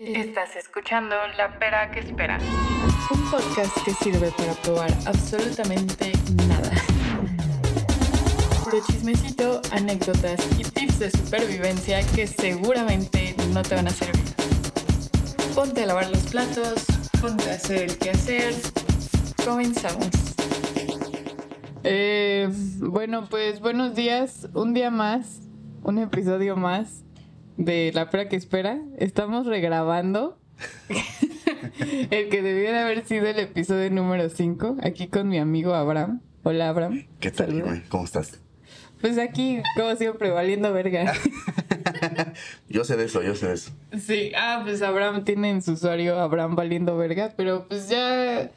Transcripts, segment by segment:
Estás escuchando La Pera que Espera. Un podcast que sirve para probar absolutamente nada. Puro chismecito, anécdotas y tips de supervivencia que seguramente no te van a servir. Ponte a lavar los platos, ponte a hacer el quehacer. Comenzamos. Eh, bueno, pues buenos días. Un día más, un episodio más de La Pera que Espera. Estamos regrabando el que debía de haber sido el episodio número 5, aquí con mi amigo Abraham. Hola, Abraham. ¿Qué tal, Saluda. güey? ¿Cómo estás? Pues aquí, como siempre, valiendo verga. Yo sé de eso, yo sé de eso. Sí, ah, pues Abraham tiene en su usuario Abraham valiendo verga, pero pues ya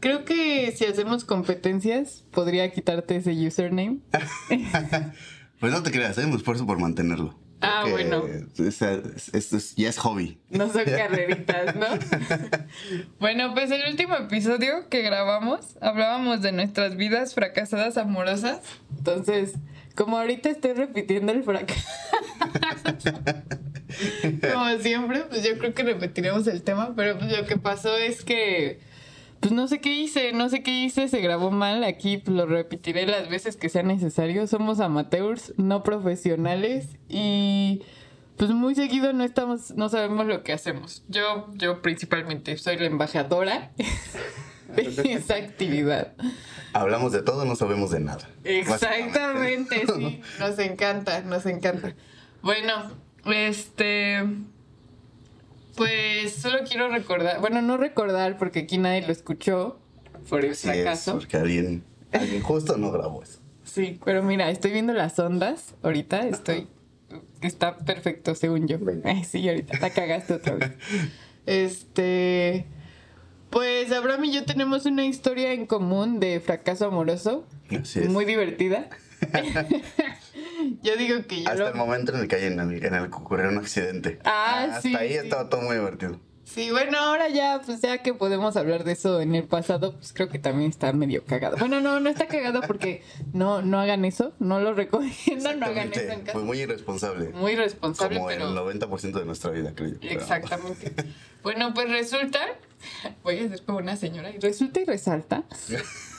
creo que si hacemos competencias podría quitarte ese username. Pues no te creas, hay un esfuerzo por mantenerlo. Ah, bueno. Esto es, es- ya es hobby. No son carreritas, ¿no? bueno, pues el último episodio que grabamos hablábamos de nuestras vidas fracasadas amorosas. Entonces, como ahorita estoy repitiendo el fracaso. como siempre, pues yo creo que repetiremos el tema, pero pues lo que pasó es que pues no sé qué hice, no sé qué hice, se grabó mal, aquí lo repetiré las veces que sea necesario. Somos amateurs, no profesionales y pues muy seguido no estamos, no sabemos lo que hacemos. Yo, yo principalmente soy la embajadora de esa actividad. Hablamos de todo, no sabemos de nada. Exactamente, sí. Nos encanta, nos encanta. Bueno, este. Pues solo quiero recordar, bueno, no recordar porque aquí nadie lo escuchó por el Así es, fracaso. porque alguien, alguien justo no grabó eso. Sí, pero mira, estoy viendo las ondas ahorita, estoy está perfecto según yo. Ay, sí, ahorita la cagaste otra vez. Este pues Abraham y yo tenemos una historia en común de fracaso amoroso, Así es. muy divertida. yo digo que yo Hasta lo- el momento en el que hay en el, en el que ocurrió un accidente. Ah, Hasta sí, ahí sí. estaba todo muy divertido. Sí, bueno, ahora ya, pues ya que podemos hablar de eso en el pasado, pues creo que también está medio cagado. Bueno, no, no está cagado porque no, no hagan eso, no lo recomiendo, no hagan eso en casa. Fue muy irresponsable. Muy responsable, como pero... el 90% de nuestra vida, creo pero- Exactamente. Bueno, pues resulta, voy a ser como una señora, y resulta y resalta,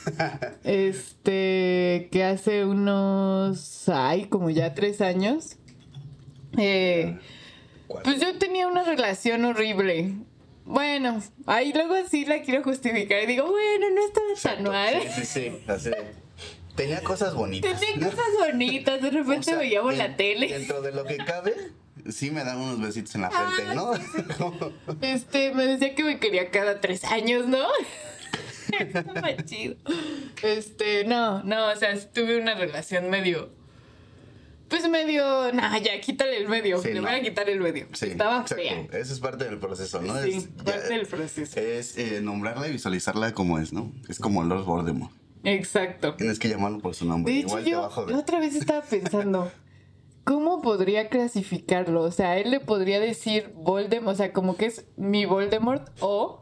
este, que hace unos, ay, como ya tres años, eh, pues yo tenía una relación horrible. Bueno, ahí luego sí la quiero justificar y digo, bueno, no estaba tan Exacto. mal. Sí, sí, sí. así. Tenía cosas bonitas. Tenía cosas bonitas, de repente O sea, veíamos la tele. Dentro de lo que cabe, sí me dan unos besitos en la Ah, frente, ¿no? Este, me decía que me quería cada tres años, ¿no? Chido. Este, no, no, o sea, tuve una relación medio. Pues medio. Nah, ya, quítale el medio. Sí, Le no. voy a quitar el medio. Sí, Estaba fea. Eso es parte del proceso, ¿no? Sí, es, parte del proceso. Es eh, nombrarla y visualizarla como es, ¿no? Es como Lord Voldemort. Exacto. Tienes que llamarlo por su nombre. De hecho, Igual yo joder. la otra vez estaba pensando. ¿Cómo podría clasificarlo? O sea, él le podría decir Voldemort, o sea, como que es mi Voldemort o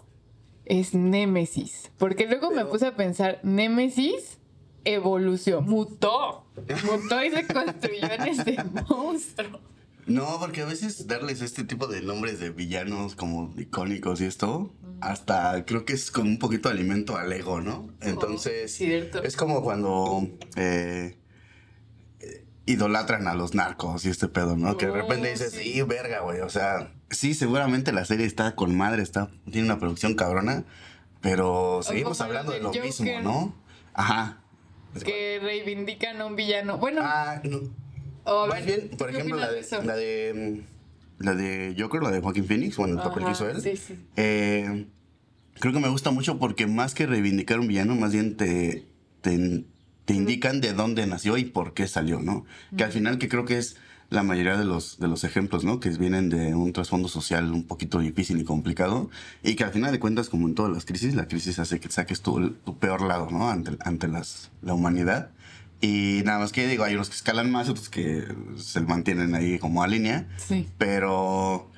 es Némesis. Porque luego me puse a pensar, Némesis evolucionó, mutó, mutó y se construyó en este monstruo. No, porque a veces darles este tipo de nombres de villanos como icónicos y esto, hasta creo que es como un poquito de alimento al ego, ¿no? Entonces, cierto. es como cuando eh, idolatran a los narcos y este pedo, ¿no? que de Oh, repente dices, sí. verga, güey, o sea, sí, seguramente la serie está con madre, está, tiene una producción cabrona, pero seguimos hablando de lo mismo. ¿no? Ajá. Que reivindican a un villano. Bueno, Ah, no. Más ver, bien, por ¿qué ejemplo, la de, eso? la de mm, la de Joker, la de Joaquín Phoenix, bueno, el papel que hizo él. sí, sí. eh, creo que me gusta mucho porque más que reivindicar un villano, más bien te, te, te indican de dónde nació y por qué salió, ¿no? Que al final que creo que es la mayoría de los, de los ejemplos, ¿no? Que vienen de un trasfondo social un poquito difícil y complicado y que al final de cuentas, como en todas las crisis, la crisis hace que saques tu, tu peor lado, ¿no? Ante, ante las, la humanidad. Y nada más que digo, hay unos que escalan más, otros que se mantienen ahí como a línea. Sí. Pero,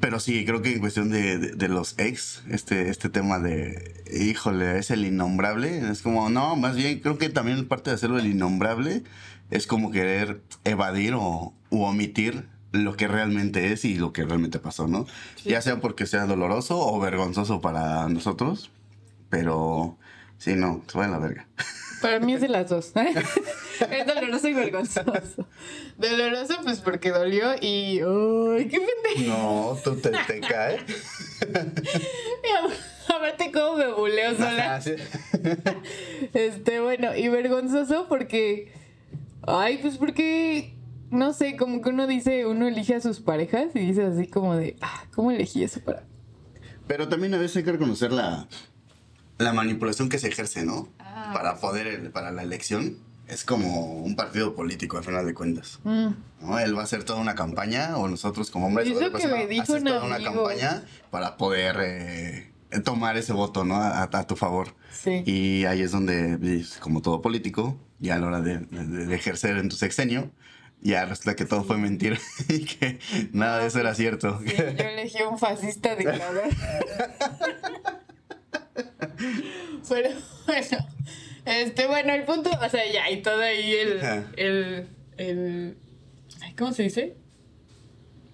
pero sí, creo que en cuestión de, de- de los ex, este, este tema de, híjole, es el innombrable, es como, no, más bien creo que también parte de hacerlo el innombrable es como querer evadir o u omitir lo que realmente es y lo que realmente pasó, ¿no? Ya sea porque sea doloroso o vergonzoso para nosotros, pero sí, no, se va a la verga. Para mí es de las dos. es doloroso y vergonzoso. Doloroso, pues porque dolió y. ¡Uy, qué pendejo! No, tú te, te caes. Aparte, cómo me buleo sola. Este, bueno, y vergonzoso porque. Ay, pues porque. No sé, como que uno dice, uno elige a sus parejas y dice así como de, ah, ¿cómo elegí eso para.? Pero también a veces hay que reconocer la, la manipulación que se ejerce, ¿no? Ah. Para poder, para la elección. Es como un partido político, al final de cuentas. Mm. ¿no? Él va a hacer toda una campaña, o nosotros como hombres, eso que me dijo haces un toda una campaña para poder eh, tomar ese voto, ¿no? A, a tu favor. Sí. Y ahí es donde, pues, como todo político, ya a la hora de, de- de ejercer en tu sexenio, ya resulta que todo fue mentira y que nada de eso era cierto. Sí, yo elegí un fascista dictador. Pero bueno, este, bueno, el punto, o sea, ya, y todo ahí el, el, el, ¿cómo se dice?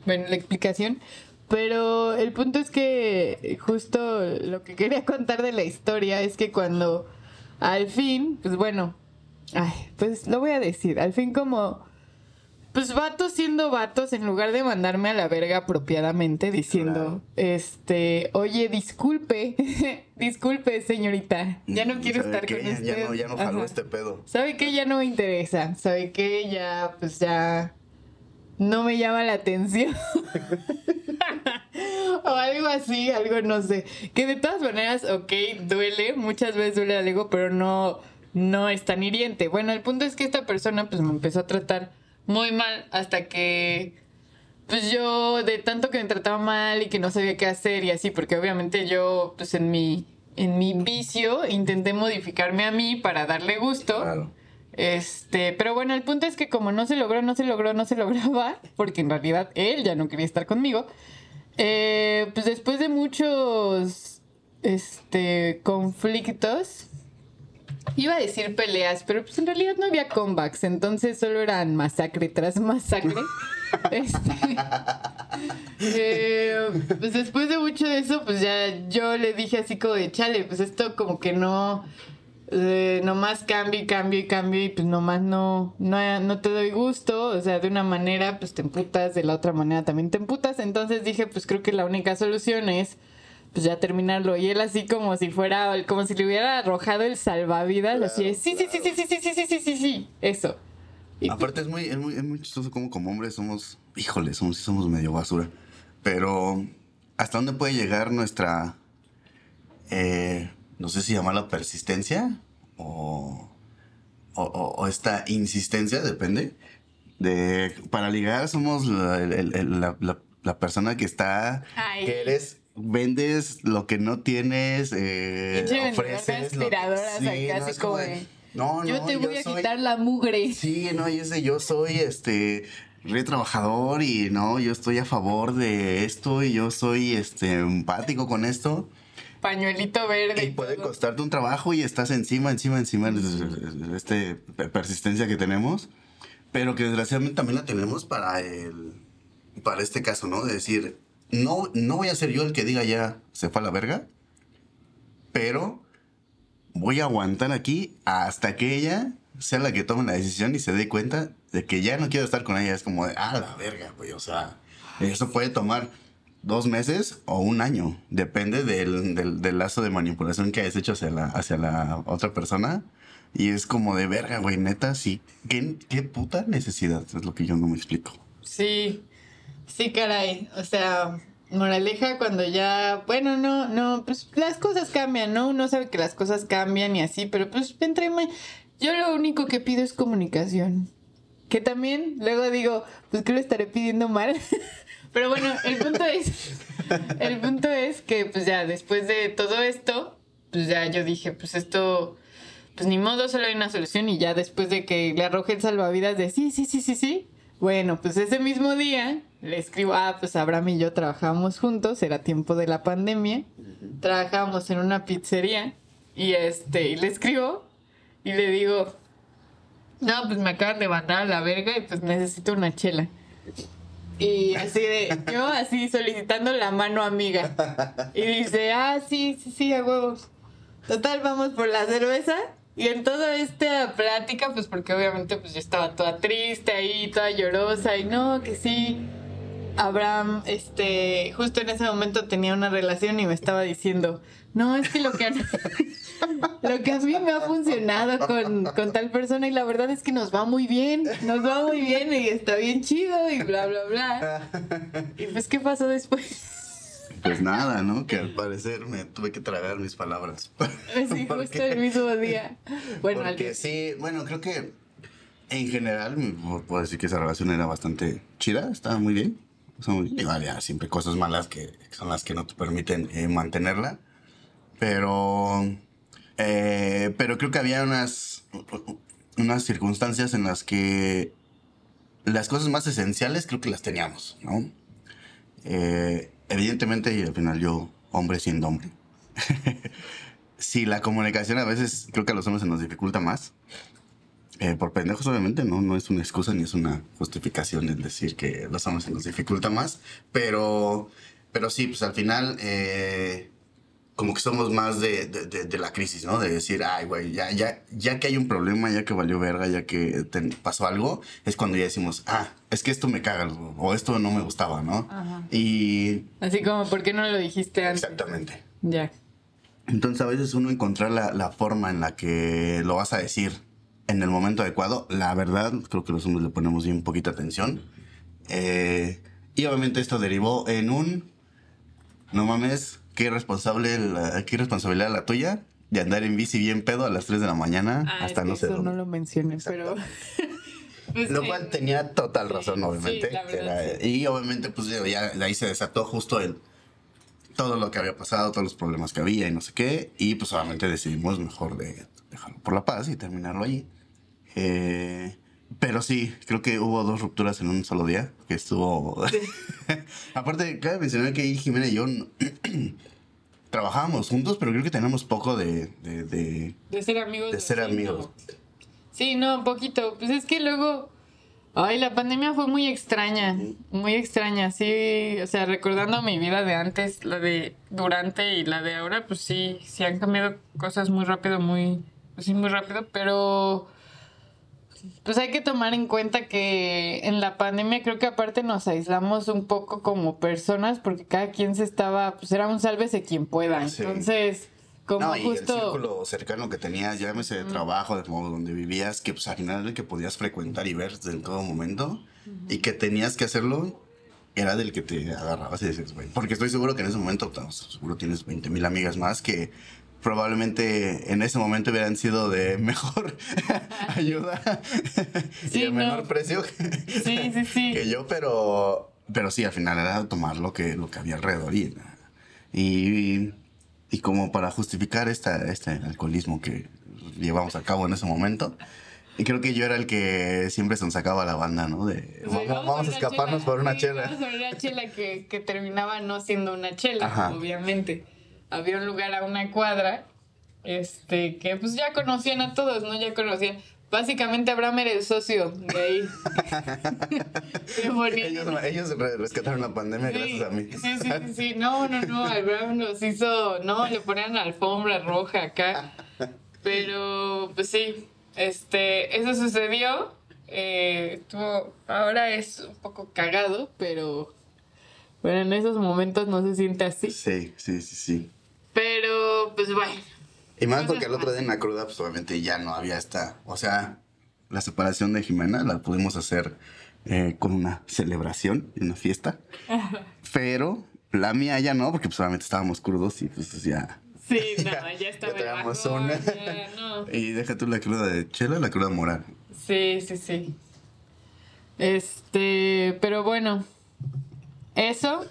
Bueno, la explicación. Pero el punto es que justo lo que quería contar de la historia es que cuando al fin, pues bueno, ay, pues lo voy a decir, al fin como pues vatos siendo vatos, en lugar de mandarme a la verga apropiadamente diciendo, este, oye, disculpe, disculpe, señorita, ya no quiero ¿Sabe estar qué? con Ya- usted. Ya no, ya no jaló este pedo. ¿Sabe qué? Ya no me interesa. ¿Sabe qué? Ya, pues ya no me llama la atención. o algo así, algo no sé. Que de todas maneras, ok, duele, muchas veces duele algo, pero no, no es tan hiriente. Bueno, el punto es que esta persona pues me empezó a tratar muy mal hasta que pues yo de tanto que me trataba mal y que no sabía qué hacer y así, porque obviamente yo pues en mi en mi vicio intenté modificarme a mí para darle gusto. Claro. Este, pero bueno, el punto es que como no se logró, no se logró, no se lograba, porque en realidad él ya no quería estar conmigo. eh, pues después de muchos este conflictos Iba a decir peleas, pero pues en realidad no había comebacks, entonces solo eran masacre tras masacre. Este, eh, pues después de mucho de eso, pues ya yo le dije así como de chale, pues esto como que no, eh, nomás cambio y cambio y cambio y pues nomás no, no, no te doy gusto, o sea, de una manera pues te emputas, de la otra manera también te emputas, entonces dije pues creo que la única solución es pues ya terminarlo. Y él así como si fuera, como si le hubiera arrojado el salvavidas, así de, sí, sí, sí, sí, sí, sí, sí, sí, sí, sí, sí, eso. Y Aparte es muy, es muy, es muy chistoso como como hombres somos, híjole, somos, sí somos medio basura. Pero, ¿hasta dónde puede llegar nuestra, eh, no sé si llamarla persistencia o, o, o- o esta insistencia, depende? De, para ligar somos la, el- el- la- la- la persona que está, Ay. que eres, vendes lo que no tienes, eh, ofreces. Sí, acá, no, así es como de, de, no, yo no, te voy a soy- quitar la mugre. Sí, no, y ese yo soy este re trabajador y no, yo estoy a favor de esto y yo soy este empático con esto. Pañuelito verde. Y puede costarte un trabajo y estás encima, encima, encima de este persistencia que tenemos, pero que desgraciadamente también la tenemos para el para este caso, ¿no? De decir, no no voy a ser yo el que diga ya se fue a la verga, pero voy a aguantar aquí hasta que ella sea la que tome la decisión y se dé cuenta de que ya no quiero estar con ella. Es como de, ah, la verga, güey. O sea, eso puede tomar dos meses o un año. Depende del, del, lazo de manipulación que hayas hecho hacia la, hacia la otra persona. Y es como de verga, güey, neta, sí. ¿Qué, qué puta necesidad? Es lo que yo no me explico. Sí, sí, caray. O sea, moraleja cuando ya, bueno, no, no, pues las cosas cambian, ¿no? Uno sabe que las cosas cambian y así, pero pues entre yo lo único que pido es comunicación. Que también luego digo, pues que lo estaré pidiendo mal. pero bueno, el punto es, el punto es que pues ya después de todo esto, pues ya yo dije, pues esto pues ni modo, solo hay una solución y ya después de que le arroje el salvavidas de sí, sí, sí, sí, sí. Bueno, pues ese mismo día le escribo, ah, pues Abraham y yo trabajábamos juntos, era tiempo de la pandemia, trabajábamos en una pizzería y este, y le escribo y le digo, no, pues me acaban de mandar a la verga y pues necesito una chela. Y así de, yo así solicitando la mano amiga. Y dice, ah, sí, sí, sí, a huevos. Total, vamos por la cerveza. Y en toda esta plática, pues porque obviamente pues yo estaba toda triste ahí, toda llorosa, y no, que sí. Abraham, este, justo en ese momento tenía una relación y me estaba diciendo, no, es que lo que, a- lo que a mí me ha funcionado con, con tal persona y la verdad es que nos va muy bien, nos va muy bien y está bien chido y bla, bla, bla. Y pues, ¿qué pasó después? Pues nada, ¿no? Que al parecer me tuve que tragar mis palabras. Sí, Porque- justo el mismo día. Bueno, Porque sí, bueno, creo que en general puedo decir que esa relación era bastante chida, estaba muy bien. Muy- igual ya siempre cosas malas que son las que no te permiten eh, mantenerla. Pero, eh, pero creo que había unas, unas circunstancias en las que las cosas más esenciales creo que las teníamos, ¿no? Eh, evidentemente, y al final yo, hombre siendo hombre, sí, la comunicación a veces creo que a los hombres se nos dificulta más. Eh, por pendejos, obviamente, ¿no? No es una excusa ni es una justificación el decir que los hombres se nos dificulta más. Pero, pero sí, pues al final, eh, como que somos más de, de- de- de la crisis, ¿no? De decir, ay, güey, ya, ya, ya que hay un problema, ya que valió verga, ya que te pasó algo, es cuando ya decimos, ah, es que esto me caga, o esto no me gustaba, ¿no? Ajá. Y Así como, ¿por qué no lo dijiste antes? exactamente. Ya. Entonces a veces uno encontrar la, la forma en la que lo vas a decir en el momento adecuado, la verdad, creo que los hombres le ponemos bien poquita atención. Eh, y obviamente esto derivó en un, no mames, qué responsable, la- qué responsabilidad la tuya de andar en bici bien pedo a las 3 de la mañana Ah, hasta es que no sé eso dónde. no lo mencioné, pero... Pues, Lo cual tenía total razón, obviamente. Sí, la que verdad, era- Y obviamente, pues ya de ahí se desató justo el todo lo que había pasado, todos los problemas que había y no sé qué. Y pues obviamente decidimos mejor de dejarlo por la paz y terminarlo allí. Eh, pero sí, creo que hubo dos rupturas en un solo día, que estuvo... Aparte, cabe mencionar que Jimena y yo trabajábamos juntos, pero creo que tenemos poco de- de- de De ser amigos. de ser amigos. ¿no? Sí, no, un poquito. Pues es que luego. Ay, la pandemia fue muy extraña. Muy extraña. Sí, o sea, recordando mi vida de antes, la de durante y la de ahora, pues sí, sí han cambiado cosas muy rápido, muy. Pues sí, muy rápido, pero. Pues hay que tomar en cuenta que en la pandemia creo que aparte nos aislamos un poco como personas porque cada quien se estaba, pues era un sálvese quien pueda. Sí. Entonces, como no, y justo... el círculo cercano que tenías, llámese de trabajo, de modo donde vivías, que pues al final era el que podías frecuentar y ver en todo momento, y que tenías que hacerlo, era del que te agarrabas y decías, güey. Porque estoy seguro que en ese momento, pues, seguro tienes 20 mil amigas más que probablemente en ese momento hubieran sido de mejor ayuda y no. menor precio Sí, sí, sí. que yo, pero, pero sí, al final era tomar lo que, lo que había alrededor y, y, y como para justificar esta, este alcoholismo que llevamos a cabo en ese momento. Y creo que yo era el que siempre se sacaba la banda, ¿no? De, vamos, vamos a escaparnos chela. por una Sí, chela. Vamos por una chela que, que terminaba no siendo una chela, Ajá. obviamente. Había un lugar a una cuadra, este, que pues ya conocían a todos, ¿no? Ya conocían. Básicamente Abraham era el socio de ahí. Ellos, ellos re- rescataron la pandemia Sí, gracias a mí. Sí, sí, sí, sí. No, no, no. Abraham nos hizo. No, le ponían alfombra roja acá. Pero, pues sí. Este, eso sucedió. Eh, estuvo- ahora es un poco cagado, pero. Pero en esos momentos no se siente así. Sí, sí, sí, sí. Pero, pues bueno. Y más porque el otro día en la cruda, pues obviamente ya no había esta. O sea, la separación de Jimena la pudimos hacer eh, con una celebración y una fiesta. Pero la mía ya no, porque pues obviamente estábamos crudos y pues ya. Sí, no, ya estaba Ya bajón, una. ya, no. Y deja tú la cruda de chela, la cruda moral. Sí, sí, sí. Este, pero bueno, eso,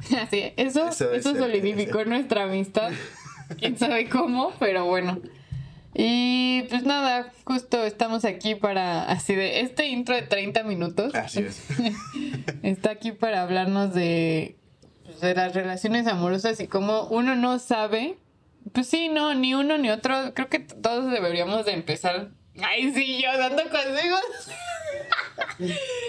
así, eso, Eso eso, solidificó nuestra amistad. Quién sabe cómo, pero bueno. Y pues nada, justo estamos aquí para, así de, este intro de 30 minutos Así es. está aquí para hablarnos de, pues, de las relaciones amorosas y cómo uno no sabe. Pues sí, no, ni uno ni otro. Creo que todos deberíamos de empezar. Ay, sí, yo dando consejos.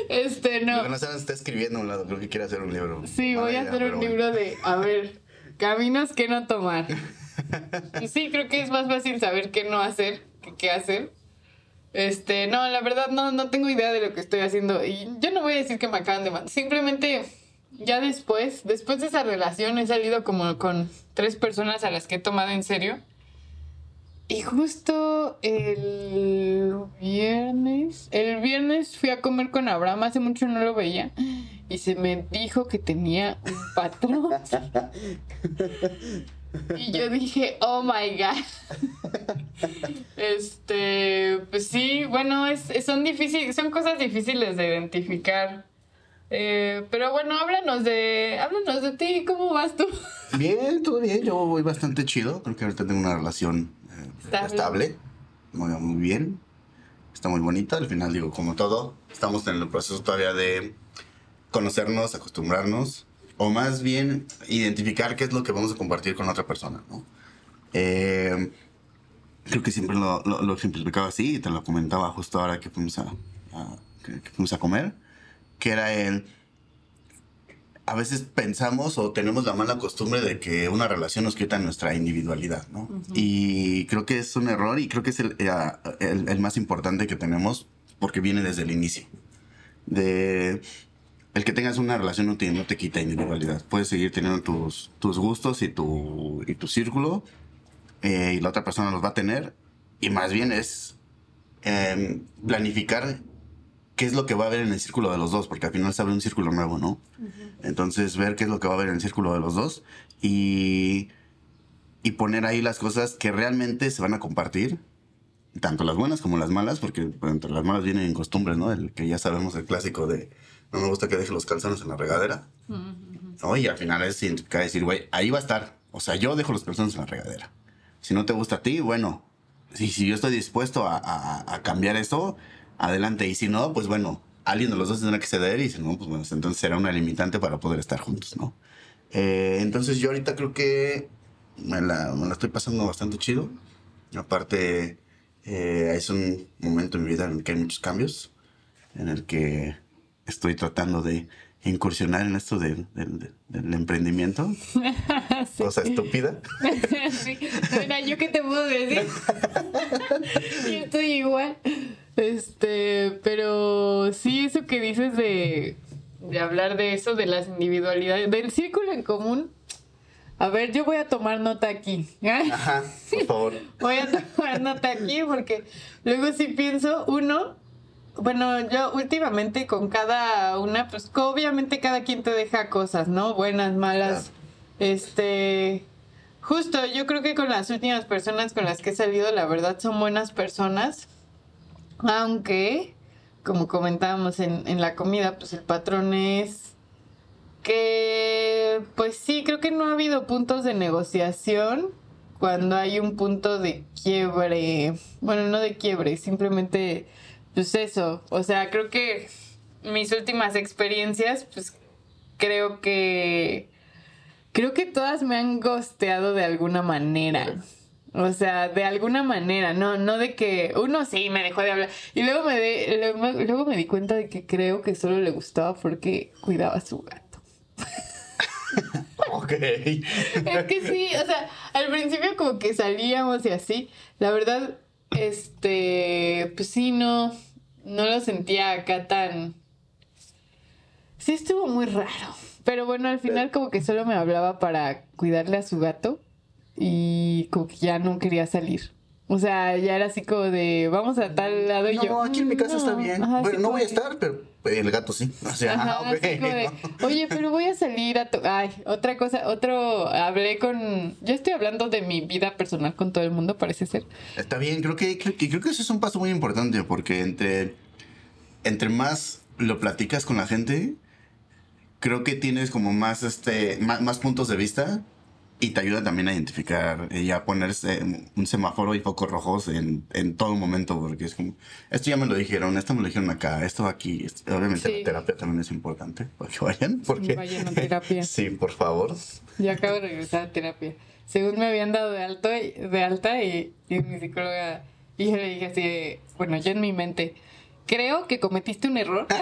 Este, Lo no. que no saben está escribiendo a un lado, creo que quiere hacer un libro. Sí, Mala voy a idea, hacer un bueno. libro de, a ver, caminos que no tomar. Y sí, creo que es más fácil saber qué no hacer que qué hacer. Este, no, la verdad no, no tengo idea de lo que estoy haciendo. Y yo no voy a decir que me acaban de mandar. Simplemente, ya después, después de esa relación, he salido como con tres personas a las que he tomado en serio. Y justo el viernes, el viernes fui a comer con Abraham, hace mucho no lo veía, y se me dijo que tenía un patrón. Y yo dije, oh my god. Este, pues sí, bueno, es, son difíciles, son cosas difíciles de identificar. Eh, pero bueno, háblanos de, háblanos de ti, ¿cómo vas tú? Bien, todo bien. Yo voy bastante chido. Creo que ahorita tengo una relación eh, Estable. estable. Muy, muy bien. Está muy bonita. Al final, digo, como todo, estamos en el proceso todavía de conocernos, acostumbrarnos. O más bien, identificar qué es lo que vamos a compartir con otra persona, ¿no? Eh, creo que siempre lo, lo, lo ejemplificaba así y te lo comentaba justo ahora que fuimos a- que- que fuimos a comer. Que era el a veces pensamos o tenemos la mala costumbre de que una relación nos quita nuestra individualidad, ¿no? Y creo que es un error y creo que es el, eh, el- el más importante que tenemos porque viene desde el inicio. De el que tengas una relación no te, no te quita individualidad. Puedes seguir teniendo tus, tus gustos y tu, y tu círculo eh, y la otra persona los va a tener y más bien es em, planificar qué es lo que va a haber en el círculo de los dos, porque al final se abre un círculo nuevo, ¿no? Entonces, ver qué es lo que va a haber en el círculo de los dos y, y poner ahí las cosas que realmente se van a compartir, tanto las buenas como las malas, porque entre las malas vienen costumbres, ¿no? El que ya sabemos el clásico de no me gusta que deje los calzones en la regadera. ¿no? Y al final es identificar, decir, güey, ahí va a estar. O sea, yo dejo los calzones en la regadera. Si no te gusta a ti, bueno, si, si yo estoy dispuesto a, a- a cambiar eso, adelante. Y si no, pues bueno, alguien de los dos tendrá que ceder y si no, pues bueno, entonces será una limitante para poder estar juntos, ¿no? Eh, entonces yo ahorita creo que me la, me la estoy pasando bastante chido. Aparte, eh, es un momento en mi vida en el que hay muchos cambios, en el que estoy tratando de incursionar en esto del- del- del emprendimiento. Sí. Cosa estúpida. sí. Mira, ¿yo qué te puedo decir? Yo estoy igual. Este, pero sí, eso que dices de, de hablar de eso, de las individualidades, del círculo en común. A ver, yo voy a tomar nota aquí. Ajá, por favor. Voy a tomar nota aquí porque luego sí pienso, uno, bueno, yo últimamente con cada una, pues obviamente cada quien te deja cosas, ¿no? Buenas, malas. Este, justo, yo creo que con las últimas personas con las que he salido, la verdad son buenas personas. Aunque, como comentábamos en, en la comida, pues el patrón es que, pues sí, creo que no ha habido puntos de negociación cuando hay un punto de quiebre. Bueno, no de quiebre, simplemente, pues eso. O sea, creo que mis últimas experiencias, pues creo que, creo que todas me han gosteado de alguna manera. O sea, de alguna manera, no, no de que uno sí me dejó de hablar. Y luego me, de- luego, luego me di cuenta de que creo que solo le gustaba porque cuidaba a su gato. Ok. Es que sí, o sea, al principio como que salíamos y así. La verdad, este, pues sí, no, no lo sentía acá tan... Sí, estuvo muy raro. Pero bueno, al final como que solo me hablaba para cuidarle a su gato y como que ya no quería salir. O sea, ya era así como de, vamos a tal lado y yo... No, aquí en mi casa "Mm, está no". bien. Ajá, bueno, no voy a estar, pero el gato sí. O sea, Ajá, de, Oye, pero voy a salir a... Ay, otra cosa, otro... Hablé con... Yo estoy hablando de mi vida personal con todo el mundo, parece ser. Está bien, creo que, creo que, creo que eso es un paso muy importante porque entre, entre más lo platicas con la gente, creo que tienes como más, este, más, más puntos de vista y te ayuda también a identificar y a ponerse un semáforo y focos rojos en, en todo momento porque es como, esto ya me lo dijeron, esto me lo dijeron acá, esto aquí, esto- obviamente Sí. la terapia también es importante para que vayan. Porque, Vayan a terapia. sí, por favor. Yo acabo de regresar a terapia. Según me habían dado de, alto de alta y, y mi psicóloga... Y yo le dije así, bueno, yo en mi mente... creo que cometiste un error.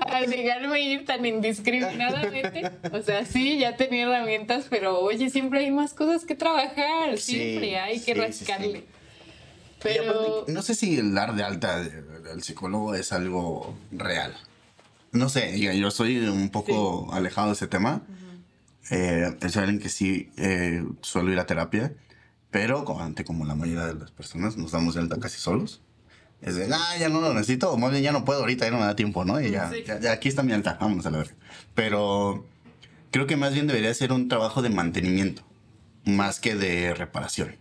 Al dejarme ir tan indiscriminadamente. O sea, sí, ya tenía herramientas, pero oye, siempre hay más cosas que trabajar. Sí, siempre hay que sí, sí, rascarle. sí. Pero. aparte, no sé si el dar de alta al psicólogo es algo real. No sé, yo soy un poco alejado de ese tema. Eh, es alguien que sí eh, suelo ir a terapia, pero como, como la mayoría de las personas nos damos de alta casi solos. Es de, ah, ya no lo necesito, o más bien ya no puedo ahorita, ya no me da tiempo, ¿no? Y ya, Sí. ya, ya aquí está mi alta, vámonos a la verga. Pero creo que más bien debería ser un trabajo de mantenimiento, más que de reparación.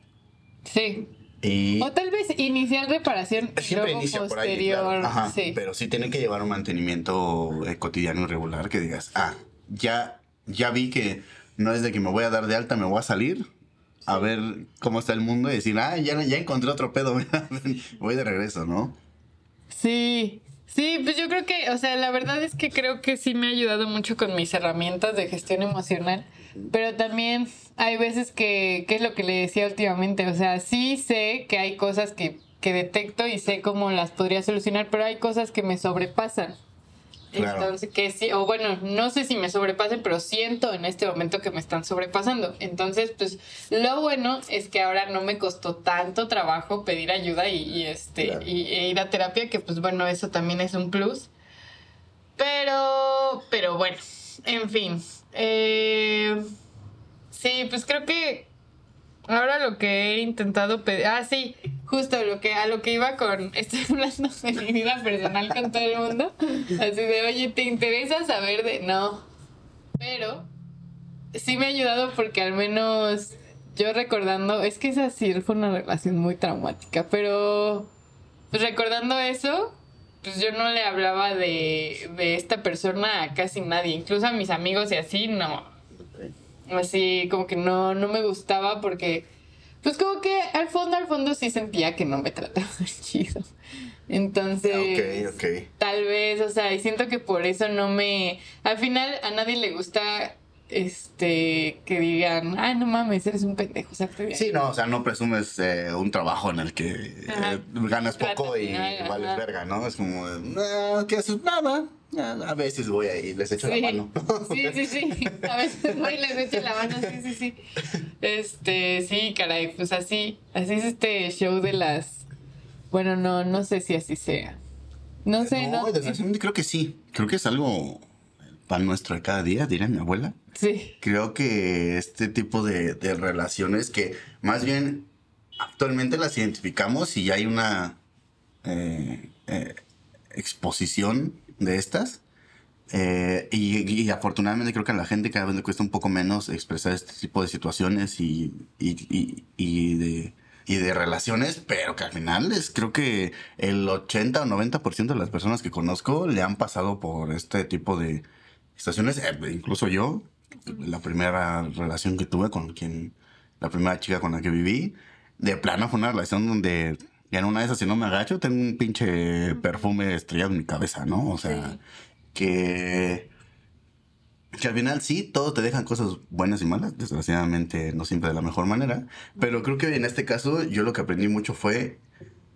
Sí. Y O tal vez iniciar reparación Siempre luego inicia por ahí, posterior. claro. Ajá, sí. Pero sí tiene que llevar un mantenimiento eh, cotidiano y regular que digas, ah, ya, ya vi que no es de que me voy a dar de alta, me voy a salir a ver cómo está el mundo y decir, ah, ya, ya encontré otro pedo, voy de regreso, ¿no? Sí, sí, pues yo creo que, o sea, la verdad es que creo que sí me ha ayudado mucho con mis herramientas de gestión emocional, pero también hay veces que, que es lo que le decía últimamente, o sea, sí sé que hay cosas que, que detecto y sé cómo las podría solucionar, pero hay cosas que me sobrepasan. Claro. Entonces, que sí, o bueno, no sé si me sobrepasen, pero siento en este momento que me están sobrepasando. Entonces, pues lo bueno es que ahora no me costó tanto trabajo pedir ayuda y, y, este Claro. y, e ir a terapia, que pues bueno, eso también es un plus. Pero, pero bueno, en fin. Eh, sí, pues creo que ahora lo que he intentado pedir. Ah, sí, justo lo que, a lo que iba con. Estoy hablando de mi vida personal con todo el mundo. Así de, oye, ¿te interesa saber de.? No. Pero sí me ha ayudado porque al menos yo recordando. Es que esa sí fue una relación muy traumática, pero. Pues recordando eso, pues yo no le hablaba de, de esta persona a casi nadie, incluso a mis amigos y así, no. Así como que no, no me gustaba porque, pues como que al fondo, al fondo sí sentía que no me trataban chido. Entonces, ok. tal vez, o sea, y siento que por eso no me... Al final a nadie le gusta, este, que digan, ay, no mames, eres un pendejo, salte de ahí". Sí, no, o sea, no presumes eh, un trabajo en el que eh, ganas poco y vales verga, ¿no? Es como, "Ah, ¿qué haces? Nada. A veces voy ahí, les echo Sí, la mano. sí, sí, sí. A veces voy y les echo la mano, sí, sí, sí. Este, sí, caray, pues así, así es este show de las. Bueno, no, no sé si así sea. No sé, no, no. creo que sí. Creo que es algo pan nuestro de cada día, diría mi abuela. Sí, Creo que este tipo de, de relaciones que más bien actualmente las identificamos y ya hay una eh, eh, exposición de estas. Eh, y, y afortunadamente creo que a la gente cada vez le cuesta un poco menos expresar este tipo de situaciones y, y, y- de, y de relaciones, pero que al final es, creo que el 80 o 90% de las personas que conozco le han pasado por este tipo de situaciones, eh, incluso yo, la primera relación que tuve con quien, la primera chica con la que viví, de plano fue una relación donde ya en una de esas, si no me agacho, tengo un pinche perfume estrellado en mi cabeza, ¿no? O sea, Sí. que, que al final sí, todos te dejan cosas buenas y malas, desgraciadamente no siempre de la mejor manera, pero creo que en este caso yo lo que aprendí mucho fue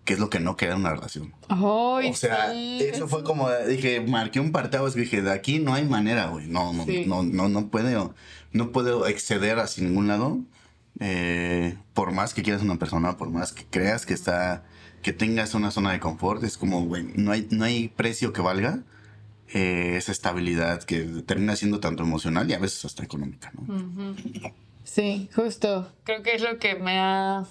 qué es lo que no queda en una relación. Ay, O sea, sí, eso fue como, dije, marqué un que dije, de aquí no hay manera, güey. No, no, Sí. no, no, no puedo, no puedo exceder hacia ningún lado. Eh, por más que quieras una persona, por más que creas que está, que tengas una zona de confort, es como, güey, no hay, no hay precio que valga eh, esa estabilidad que termina siendo tanto emocional y a veces hasta económica, ¿no? Sí, justo. Creo que es lo que me ha...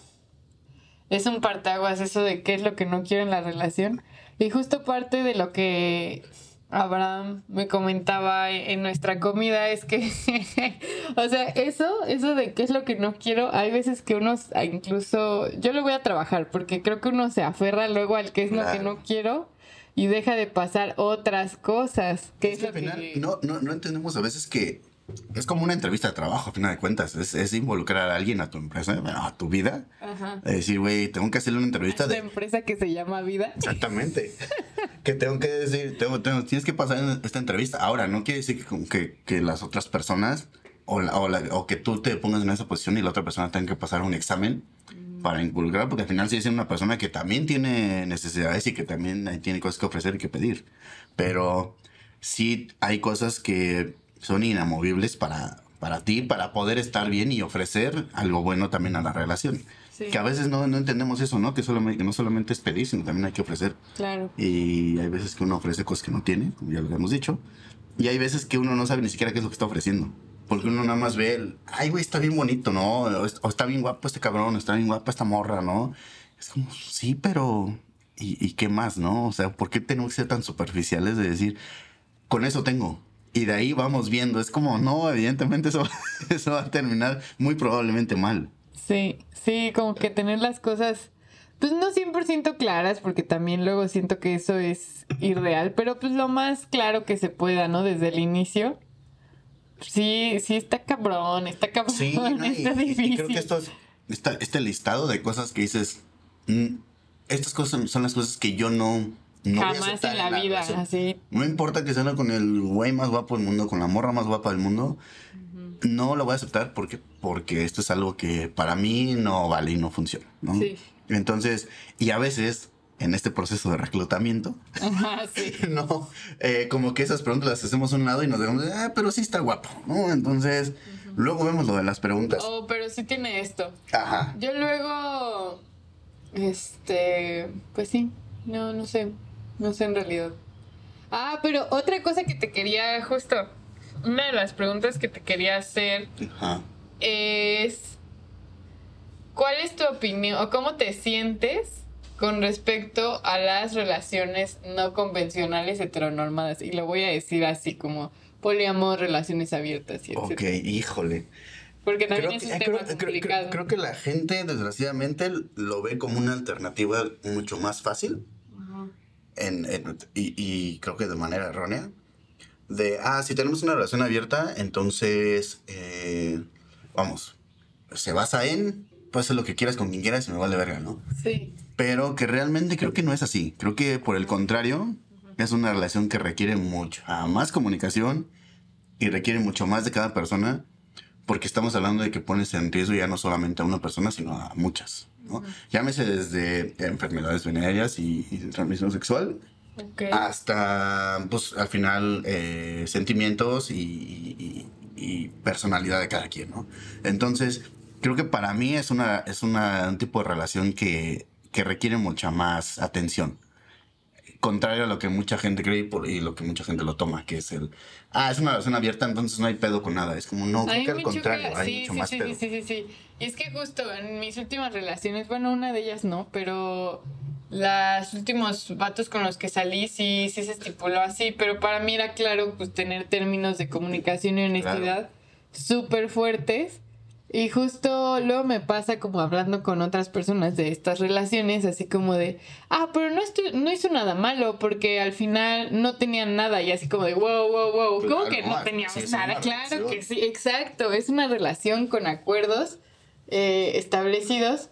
Es un partaguas eso de qué es lo que no quiero en la relación. Y justo parte de lo que Abraham me comentaba en nuestra comida es que, o sea, eso, eso de qué es lo que no quiero, hay veces que uno incluso, yo lo voy a trabajar porque creo que uno se aferra luego al qué es lo que no quiero y deja de pasar otras cosas. Que Es es, que lo al final que... no, no, no entendemos a veces que es como una entrevista de trabajo, a final de cuentas. Es, es involucrar a alguien a tu empresa, bueno, a tu vida. Ajá. Es decir, güey, tengo que hacerle una entrevista de... empresa que se llama Vida. Exactamente. que tengo que decir, tengo, tengo- tienes que pasar esta entrevista. Ahora, no quiere decir que, que, que las otras personas o, la- o, la- o que tú te pongas en esa posición y la otra persona tenga que pasar un examen para involucrar, porque al final sí es una persona que también tiene necesidades y que también tiene cosas que ofrecer y que pedir. Pero sí hay cosas que son inamovibles para, para ti, para poder estar bien y ofrecer algo bueno también a la relación. Sí. Que a veces no, no entendemos eso, ¿no? Que, solamente, que no solamente es pedir, sino también hay que ofrecer. Claro. Y hay veces que uno ofrece cosas que no tiene, como ya lo hemos dicho. Y hay veces que uno no sabe ni siquiera qué es lo que está ofreciendo. Porque uno nada más ve el, ay, güey, está bien bonito, ¿no? O, es- o está bien guapo este cabrón, o está bien guapa esta morra, ¿no? Es como, sí, pero... ¿Y, y qué más, no? O sea, ¿por qué tenemos que ser tan superficiales de decir, con eso tengo? Y de ahí vamos viendo. Es como, no, evidentemente eso, eso va a terminar muy probablemente mal. Sí, sí, como que tener las cosas, pues no 100% claras, porque también luego siento que eso es irreal, pero pues lo más claro que se pueda, ¿no? Desde el inicio. Sí, sí, está cabrón, está cabrón, Sí, no, y- está y- y difícil. creo que esto es- esta- este listado de cosas que dices, mm, estas cosas son las cosas que yo no, no Jamás en la vida, relación. así. No importa que sea con el güey más guapo del mundo, con la morra más guapa del mundo, no lo voy a aceptar porque, porque esto es algo que para mí no vale y no funciona, ¿no? Sí. Entonces, y a veces, en este proceso de reclutamiento, Ajá, sí. no, eh, como que esas preguntas las hacemos a un lado y nos dejamos, ah, pero sí está guapo, ¿no? Entonces, luego vemos lo de las preguntas. Oh, pero sí tiene esto. Ajá. Yo luego, este, pues sí, no, no sé, no sé en realidad. Ah, pero otra cosa que te quería, justo, una de las preguntas que te quería hacer Ajá. es, ¿cuál es tu opinión o cómo te sientes con respecto a las relaciones no convencionales heteronormadas? Y lo voy a decir así como poliamor, relaciones abiertas y etc. Ok, híjole. Porque también Creo es que, un eh, tema creo- creo- complicado. creo- creo que la gente, desgraciadamente, lo ve como una alternativa mucho más fácil. En- en- y, y creo que de manera errónea. De, ah, si tenemos una relación abierta, entonces, eh, vamos, se basa en, puedes hacer lo que quieras con quien quieras y me vale verga, ¿no? Sí. Pero que realmente creo que no es así. Creo que por el contrario, es una relación que requiere mucha más comunicación y requiere mucho más de cada persona porque estamos hablando de que pones en riesgo ya no solamente a una persona, sino a muchas. ¿No? Llámese desde enfermedades venéreas y, y transmisión sexual hasta, pues, al final, eh, sentimientos y, y- y personalidad de cada quien, ¿no? Entonces, creo que para mí es, una, es una, un tipo de relación que, que requiere mucha más atención. Contrario a lo que mucha gente cree y, por- y lo que mucha gente lo toma, que es el, ah, es una relación abierta, entonces no hay pedo con nada. Es como, no, creo que al contrario, hay mucho sí, más sí, pedo. sí, sí, sí. Y es que justo en mis últimas relaciones, bueno, una de ellas no, pero los últimos vatos con los que salí sí, sí se estipuló así, pero para mí era claro pues tener términos de comunicación y honestidad súper fuertes. Y justo luego me pasa como hablando con otras personas de estas relaciones, así como de, ah, pero no, estu- no hizo nada malo porque al final no tenían nada y así como de, wow, wow, wow, ¿cómo Claro, que no no, teníamos sí, nada? Claro relación. que sí, exacto, es una relación con acuerdos eh, establecidos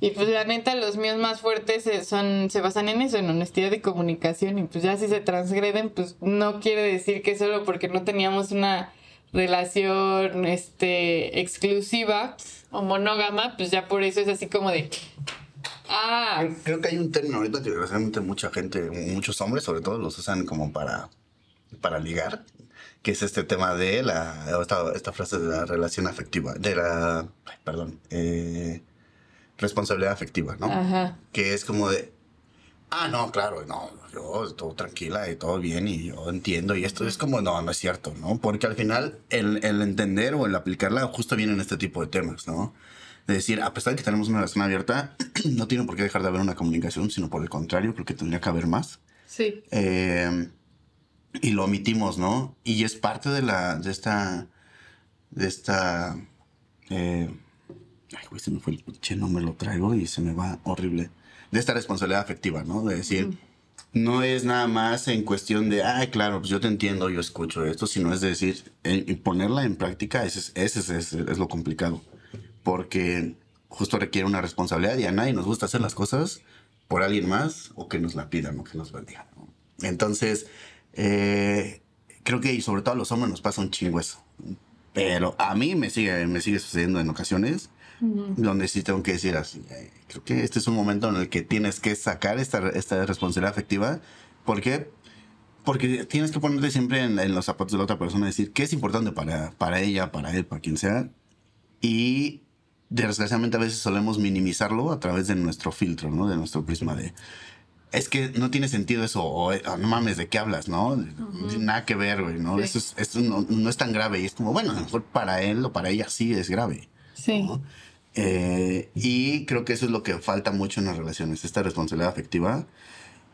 y pues la neta los míos más fuertes eh, son se basan en eso, en honestidad y comunicación y pues ya si se transgreden pues no quiere decir que solo porque no teníamos una relación este exclusiva o monógama pues ya por eso es así como de ah Creo- que hay un término ahorita que desgraciadamente mucha gente, muchos hombres sobre todo, los usan como para, para ligar, que es este tema de la, esta, esta frase de la relación afectiva, de la, perdón, eh, responsabilidad afectiva, ¿no? ajá Que es como de, ah, no, claro, no, yo todo tranquila y todo bien y yo entiendo y esto es como, no, no es cierto, ¿no? Porque al final el, el entender o el aplicarla justo viene en este tipo de temas, ¿no? De decir, a pesar de que tenemos una relación abierta, no tiene por qué dejar de haber una comunicación, sino por el contrario, creo que tendría que haber más. sí Eh, y lo omitimos, ¿no? Y es parte de la, de esta, de esta, eh, ay, güey, se me fue el pinche nombre, lo traigo y se me va horrible. De esta responsabilidad afectiva, ¿no? De decir, no es nada más en cuestión de, ay, claro, pues yo te entiendo, yo escucho esto, sino es decir, ponerla en práctica, ese, es- ese es, es- lo complicado. Porque justo requiere una responsabilidad y a nadie nos gusta hacer las cosas por alguien más o que nos la pidan o que nos la digan. ¿no? Entonces, eh, creo que y sobre todo a los hombres nos pasa un chingo eso. Pero a mí me sigue, me sigue sucediendo en ocasiones donde sí tengo que decir así. eh, Creo que este es un momento en el que tienes que sacar esta, esta responsabilidad afectiva. ¿Por qué? Porque tienes que ponerte siempre en, en los zapatos de la otra persona decir qué es importante para, para ella, para él, para quien sea. Y desgraciadamente a veces solemos minimizarlo a través de nuestro filtro, ¿no? De nuestro prisma de... Es que no tiene sentido eso, o "Ah, no mames, ¿de qué hablas, no? No tiene Nada que ver, güey, ¿no? Sí. Eso, es- esto no, no es tan grave. Y es como, bueno, a lo mejor para él o para ella sí es grave. Sí. ¿no? Eh, y creo que eso es lo que falta mucho en las relaciones, esta responsabilidad afectiva,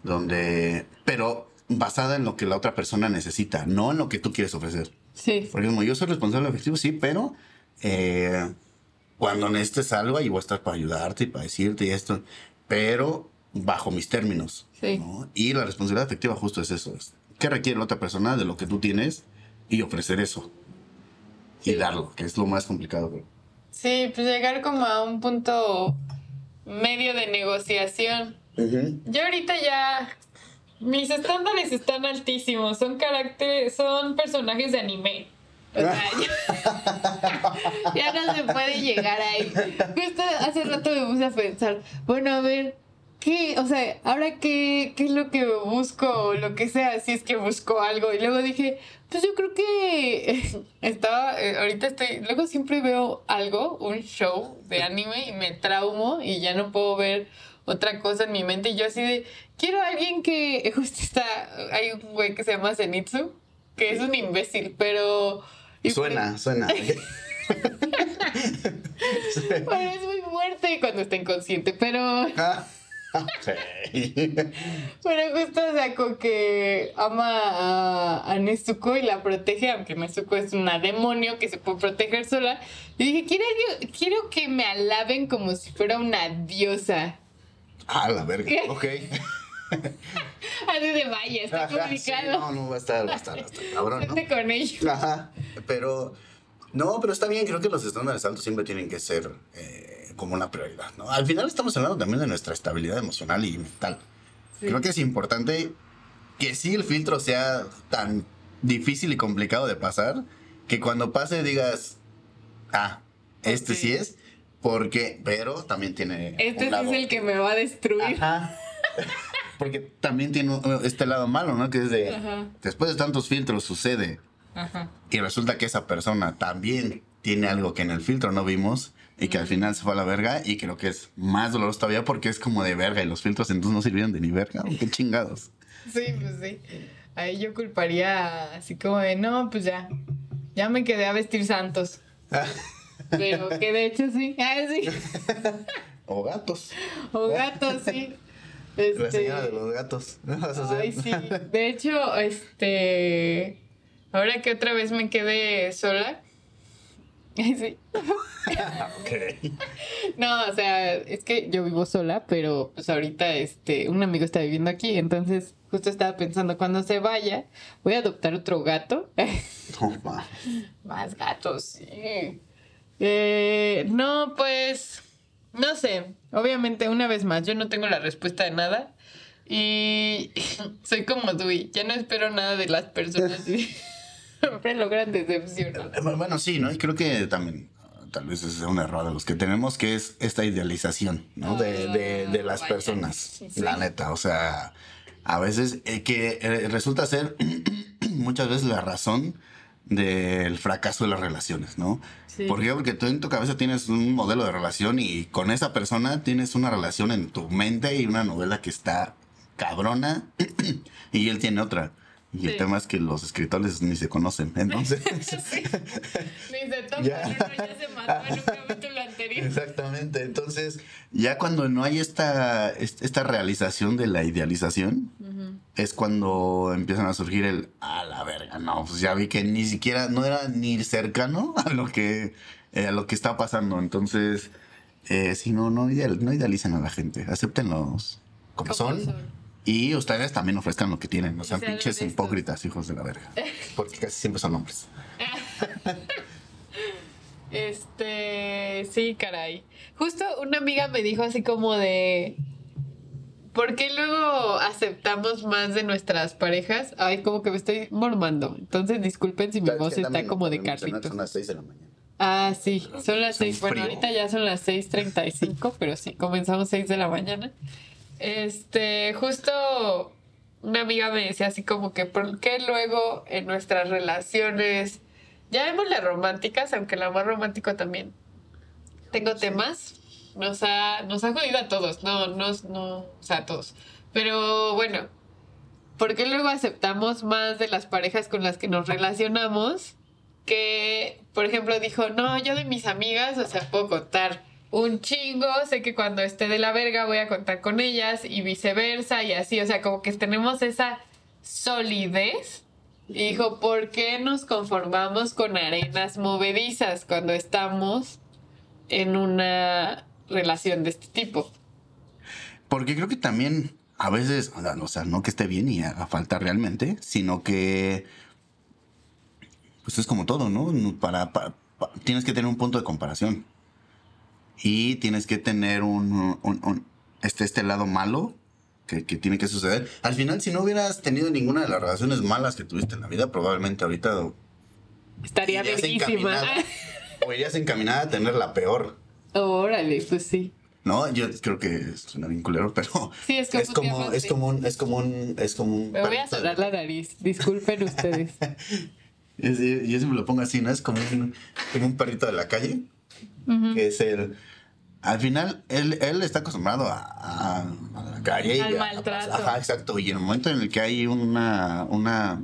donde, pero basada en lo que la otra persona necesita, no en lo que tú quieres ofrecer. Sí. Porque como yo soy responsable afectivo, sí, pero eh, cuando necesites algo, ahí voy a estar para ayudarte y para decirte y esto, pero bajo mis términos. Sí. ¿no? Y la responsabilidad afectiva justo es eso, es qué requiere la otra persona de lo que tú tienes y ofrecer eso. Y Sí. darlo, que es lo más complicado. creo. Sí, pues llegar como a un punto medio de negociación. Yo ahorita ya. Mis estándares están altísimos. Son caracteres, son personajes de anime. O sea, ya, ya no se puede llegar ahí. Justo hace rato me puse a pensar, bueno, a ver, ¿qué? O sea, ahora qué, qué es lo que busco o lo que sea, si es que busco algo. Y luego dije, pues yo creo que estaba, eh, ahorita estoy, luego siempre veo algo, un show de anime y me traumo y ya no puedo ver otra cosa en mi mente. Y yo así de, quiero a alguien que, justo está, hay un güey que se llama Zenitsu, que es un imbécil, pero... y Suena, suena. Bueno, es muy fuerte cuando está inconsciente, pero, Ah, ok. pero justo, o sea, con que ama a, a Nezuko y la protege, aunque Nezuko es una demonio que se puede proteger sola. Y dije, quiero, quiero que me alaben como si fuera una diosa. Ah, la verga. Ok. Así de vaya, está Ajá, sí, comunicado. no, no va a estar, va a estar, va a estar cabrón, ¿no? Con ellos. Ajá. Pero, no, pero está bien, creo que los estándares altos siempre tienen que ser eh, como una prioridad, ¿no? Al final estamos hablando también de nuestra estabilidad emocional y mental. Sí. Creo que es importante que sí el filtro sea tan difícil y complicado de pasar, que cuando pase digas, ah, este sí es, porque, pero también tiene... Este sí es lado- el que me va a destruir. Ajá. Porque también tiene este lado malo, ¿no? Que es de, Ajá. después de tantos filtros sucede Ajá. y resulta que esa persona también tiene algo que en el filtro no vimos y que al final se fue a la verga y creo que es más doloroso todavía porque es como de verga y los filtros entonces no sirvieron de ni verga. Qué chingados. Sí, pues sí. Ahí yo culparía así como de, no, pues ya, ya me quedé a vestir santos. Pero que de hecho sí. Ah, sí. O gatos. O gatos, sí. La Este, señora de los gatos. Ay, sí. De hecho, este. Ahora que otra vez me quedé sola. Sí. Ok. No, o sea, es que yo vivo sola, pero pues ahorita este, un amigo está viviendo aquí, entonces justo estaba pensando, cuando se vaya, voy a adoptar otro gato. Ma. Más gatos, sí. Eh, no, pues, no sé. Obviamente, una vez más, yo no tengo la respuesta de nada. Y soy como Dewey, ya no espero nada de las personas. y Siempre logran decepcionar. Eh, Bueno, sí, ¿no? Y creo que también, ah, tal vez ese es un error de los que tenemos, que es esta idealización, ¿no? De, de, de las Ah, personas, sí. la neta. O sea, a veces eh, que eh, resulta ser muchas veces la razón del fracaso de las relaciones, ¿no? Sí. ¿Por qué? Porque tú en tu cabeza tienes un modelo de relación y con esa persona tienes una relación en tu mente y una novela que está cabrona y él tiene otra. Y el Sí. tema es que los escritores ni se conocen. Entonces, Sí. Ni se toca, Ya. ya se mató en un capítulo anterior. Exactamente. Entonces, ya cuando no hay esta, est- esta realización de la idealización, es cuando empiezan a surgir el, a la verga, no, pues ya vi que ni siquiera, no era ni cercano a lo que, eh, a lo que está pasando. Entonces, eh, sí, no, no, ideal- no idealicen a la gente, acéptenlos como, Como son. son. Y ustedes también ofrezcan lo que tienen, no sean pinches hipócritas, hijos de la verga. Porque casi siempre son hombres. Este, sí, caray. Justo una amiga me dijo así como de, ¿Por qué luego aceptamos más de nuestras parejas? Ay, como que me estoy mormando. Entonces disculpen si mi voz está como de carrito. Son las 6 de la mañana. Ah, sí, son las Son 6. Bueno, ahorita ya son las 6:35, pero sí, comenzamos 6 de la mañana. Este, justo una amiga me decía así como que, ¿por qué luego en nuestras relaciones, ya vemos las románticas, aunque el amor romántico también? Tengo temas, nos ha, nos ha jodido a todos, no, no, no, o sea, a todos. Pero bueno, ¿por qué luego aceptamos más de las parejas con las que nos relacionamos? Que, por ejemplo, dijo, no, yo de mis amigas, o sea, puedo contar un chingo, sé que cuando esté de la verga voy a contar con ellas y viceversa y así, o sea, como que tenemos esa solidez. Y dijo, ¿por qué nos conformamos con arenas movedizas cuando estamos en una relación de este tipo? Porque creo que también a veces, o sea, no que esté bien y haga falta realmente, sino que pues es como todo, ¿no? Para, para- pa- tienes que tener un punto de comparación. Y tienes que tener un, un- un- este, este lado malo que, que tiene que suceder. Al final, si no hubieras tenido ninguna de las relaciones malas que tuviste en la vida, probablemente ahorita Estaría bellísima. o irías encaminada a tener la peor. Órale, pues sí. No, yo creo que suena bien culero, pero Sí, es es como como, es como un, es como un, es como un. Me voy a cerrar la nariz. Disculpen ustedes. Yo, siempre lo pongo así, ¿no? Es como un, como un perrito de la calle, que es el. Al final, él, él está acostumbrado a, a- a la calle. y Al a- maltrato. Ajá, exacto. Y en el momento en el que hay una, una,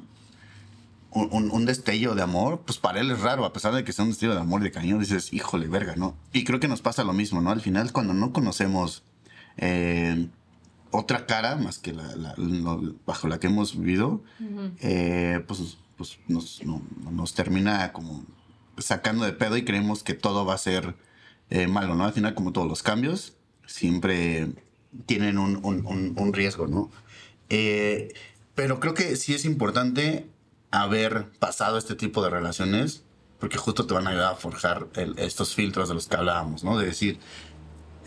un, destello de amor, pues para él es raro, a pesar de que sea un destello de amor y de cariño, dices, híjole, verga, ¿no? Y creo que nos pasa lo mismo, ¿no? Al final, cuando no conocemos eh, otra cara más que la, bajo la que hemos vivido, eh, pues, pues nos, no- nos termina como sacando de pedo y creemos que todo va a ser eh, malo, ¿no? Al final, como todos los cambios, siempre tienen un, un- un- un riesgo, ¿no? Eh, pero creo que sí es importante haber pasado este tipo de relaciones porque justo te van a ayudar a forjar el- estos filtros de los que hablábamos, ¿no? De decir,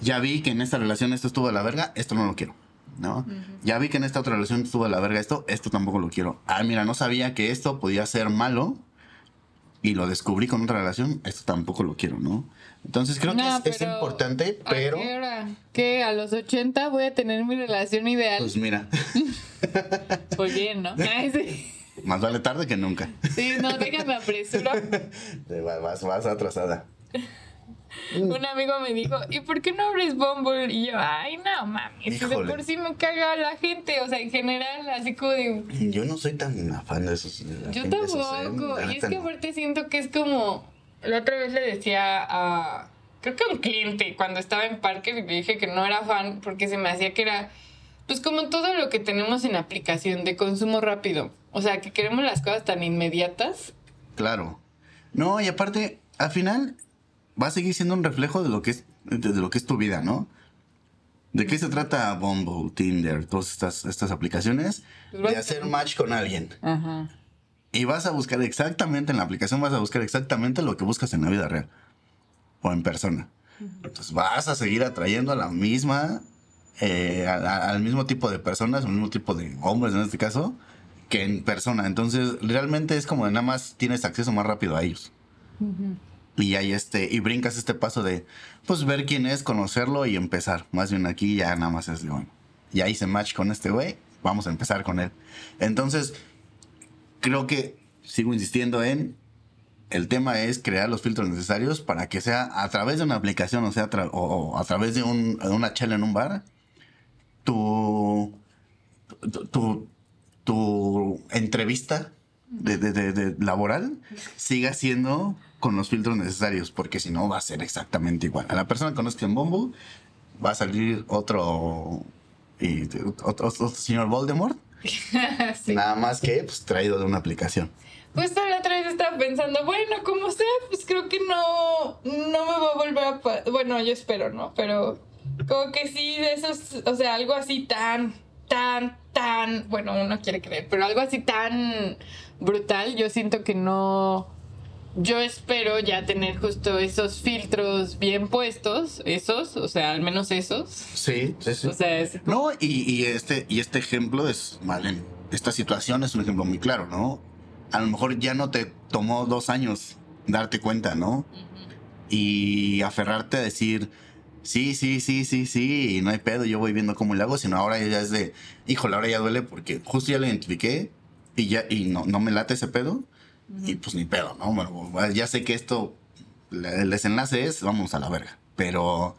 ya vi que en esta relación esto estuvo de la verga, esto no lo quiero, ¿no? Ya vi que en esta otra relación estuvo de la verga esto, esto tampoco lo quiero. Ah, mira, no sabía que esto podía ser malo y lo descubrí con otra relación, esto tampoco lo quiero, ¿no? Entonces creo No, que es, es pero, importante, ¿a pero qué hora? ¿Qué? ¿A los 80 voy a tener mi relación ideal? pues mira, Pues bien, ¿no? Ay, sí. más vale tarde que nunca. Sí, no, déjame va- Vas, vas atrasada. Un amigo me dijo, ¿y por qué no abres Bumble? Y yo, ay, no mames, de Híjole. por sí me caga la gente, o sea, en general, así como de, Yo no soy tan afán de esos. de Yo de ¿eh? tampoco. Y es que aparte siento que es como. La otra vez le decía a. Creo que a un cliente cuando estaba en Parker y le dije que no era fan porque se me hacía que era. Pues como todo lo que tenemos en aplicación de consumo rápido. O sea, que queremos las cosas tan inmediatas. Claro. No, y aparte, al final va a seguir siendo un reflejo de lo que es, de, lo que es tu vida, ¿no? ¿De qué se trata Bumble, Tinder, todas estas, estas aplicaciones? De hacer match con alguien. Ajá. Y vas a buscar exactamente, en la aplicación vas a buscar exactamente lo que buscas en la vida real. O en persona. Entonces vas a seguir atrayendo a la misma, eh, a- a- al mismo tipo de personas, al mismo tipo de hombres en este caso, que en persona. Entonces realmente es como de nada más tienes acceso más rápido a ellos. Y ahí este, y brincas este paso de, pues ver quién es, conocerlo y empezar. Más bien aquí ya nada más es de, bueno, ya hice match con este güey, vamos a empezar con él. Entonces, creo que sigo insistiendo en el tema es crear los filtros necesarios para que sea a través de una aplicación o sea o, a través de, un- una chela en un bar tu, tu- tu entrevista de, de- de- de laboral siga siendo con los filtros necesarios porque si no va a ser exactamente igual a la persona que conozco en Bumble va a salir otro y otro, otro señor Voldemort Sí. Nada más que pues, traído de una aplicación. Justo la otra vez estaba pensando, bueno, como sea, pues creo que no, no me va a volver a... pa- Bueno, yo espero, ¿no? Pero como que sí, de esos, o sea, algo así tan, tan, tan, bueno, uno quiere creer, pero algo así tan brutal, yo siento que no, yo espero ya tener justo esos filtros bien puestos, esos, o sea, al menos esos. Sí, sí, sí. O sea, es- No, y, y este, y este ejemplo es, vale, esta situación es un ejemplo muy claro, ¿no? A lo mejor ya no te tomó dos años darte cuenta, ¿no? Y aferrarte a decir, sí, sí, sí, sí, sí, y no hay pedo, yo voy viendo cómo le hago, sino ahora ya es de, híjole, ahora ya duele porque justo ya lo identifiqué y ya, y no, no me late ese pedo, y pues ni pedo, ¿no? Bueno, ya sé que esto, el desenlace es, vamos a la verga, pero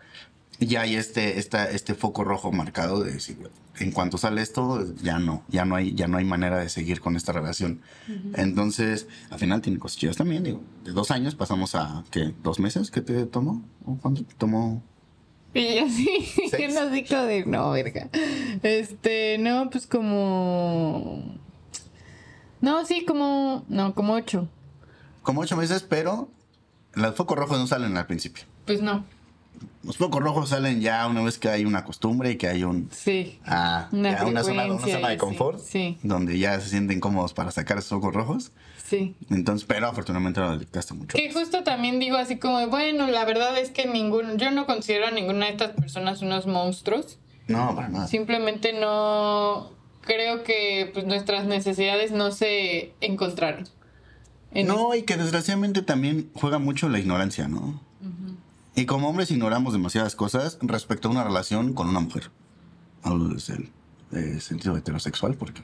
ya hay este, esta, este foco rojo marcado de decir, en cuanto sale esto, ya no, ya no hay, ya no hay manera de seguir con esta relación. Entonces, al final tiene cosas chidas también, digo, de dos años pasamos a, ¿qué? ¿Dos meses que te tomó? ¿O cuánto te tomó? Y así, que nos dijo de no, verga. Este, no, pues como. No, sí, como. No, como ocho. Como ocho meses, pero los focos rojos no salen al principio. Pues no, Los focos rojos salen ya una vez que hay una costumbre y que hay un, sí. ah, Una una, zona, una frecuencia zona de sí, confort, sí. donde ya se sienten cómodos para sacar esos focos rojos. Sí. Entonces, pero afortunadamente lo detectaste mucho. Que justo también digo así como, bueno, la verdad es que ningún, yo no considero a ninguna de estas personas unos monstruos. No, para nada. Simplemente no creo que pues nuestras necesidades no se encontraron. En No, y que desgraciadamente también juega mucho la ignorancia, ¿no? Y como hombres ignoramos demasiadas cosas respecto a una relación con una mujer. Hablo desde el eh, sentido heterosexual, porque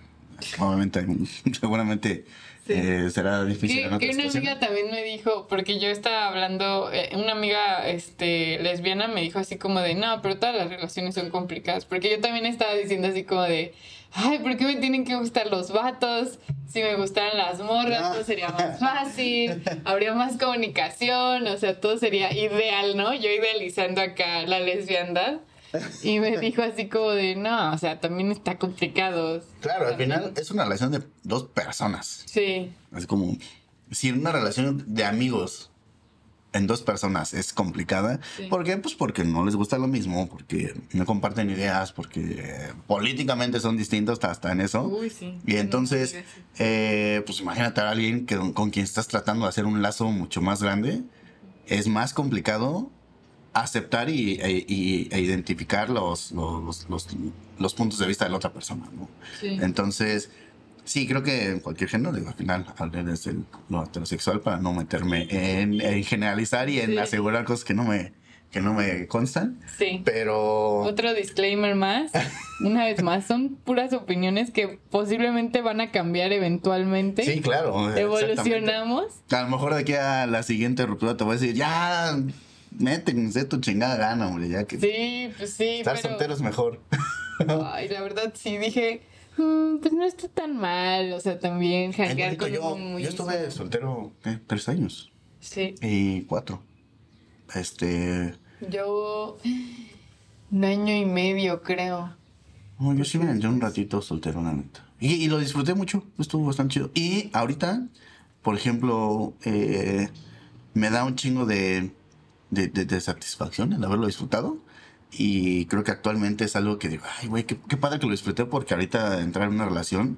obviamente seguramente Sí. eh, será difícil. Que, que una amiga también me dijo, porque yo estaba hablando, eh, una amiga este, lesbiana me dijo así como de, no, pero todas las relaciones son complicadas, porque yo también estaba diciendo así como de, ay, ¿por qué me tienen que gustar los vatos? Si me gustaran las morras, Ah. todo sería más fácil, habría más comunicación, o sea, todo sería ideal, ¿no? Yo idealizando acá la lesbiandad. Y me dijo así como de, no, o sea, también está complicado. Claro, al final es una relación de dos personas. Sí, Es como, si una relación de amigos en dos personas es complicada, Sí. ¿por qué? Pues porque no les gusta lo mismo, porque no comparten ideas, porque políticamente son distintos hasta en eso. Uy, sí. Y entonces, No, no, no, sí. eh, pues imagínate a alguien que, con quien estás tratando de hacer un lazo mucho más grande, es más complicado aceptar y, e, y- e identificar los, los, los- los puntos de vista de la otra persona, ¿no? Sí. Entonces, sí, creo que en cualquier género, digo, al final, hablaré desde lo heterosexual para no meterme en, en generalizar y en Sí. asegurar cosas que no me, que no me constan, Sí. pero... Otro disclaimer más. Una vez más, son puras opiniones que posiblemente van a cambiar eventualmente. Sí, claro. Evolucionamos. A lo mejor de aquí a la siguiente ruptura te voy a decir, ya, métense tu chingada gana, hombre, ya que Sí, pues sí, estar pero... soltero es mejor. Ay, la verdad sí dije, "Mm, pues no está tan mal. O sea, también janguear con yo, muy... yo estuve soltero, ¿qué? Tres años Sí, y cuatro. Este, yo... Un año y medio, creo. no, yo sí me aventé un ratito soltero, la neta. Y, y lo disfruté mucho, estuvo bastante chido. Y ahorita, por ejemplo, eh, me da un chingo de, de, de- de satisfacción el haberlo disfrutado. Y creo que actualmente es algo que digo, ay, güey, qué, qué padre que lo disfruté porque ahorita entrar en una relación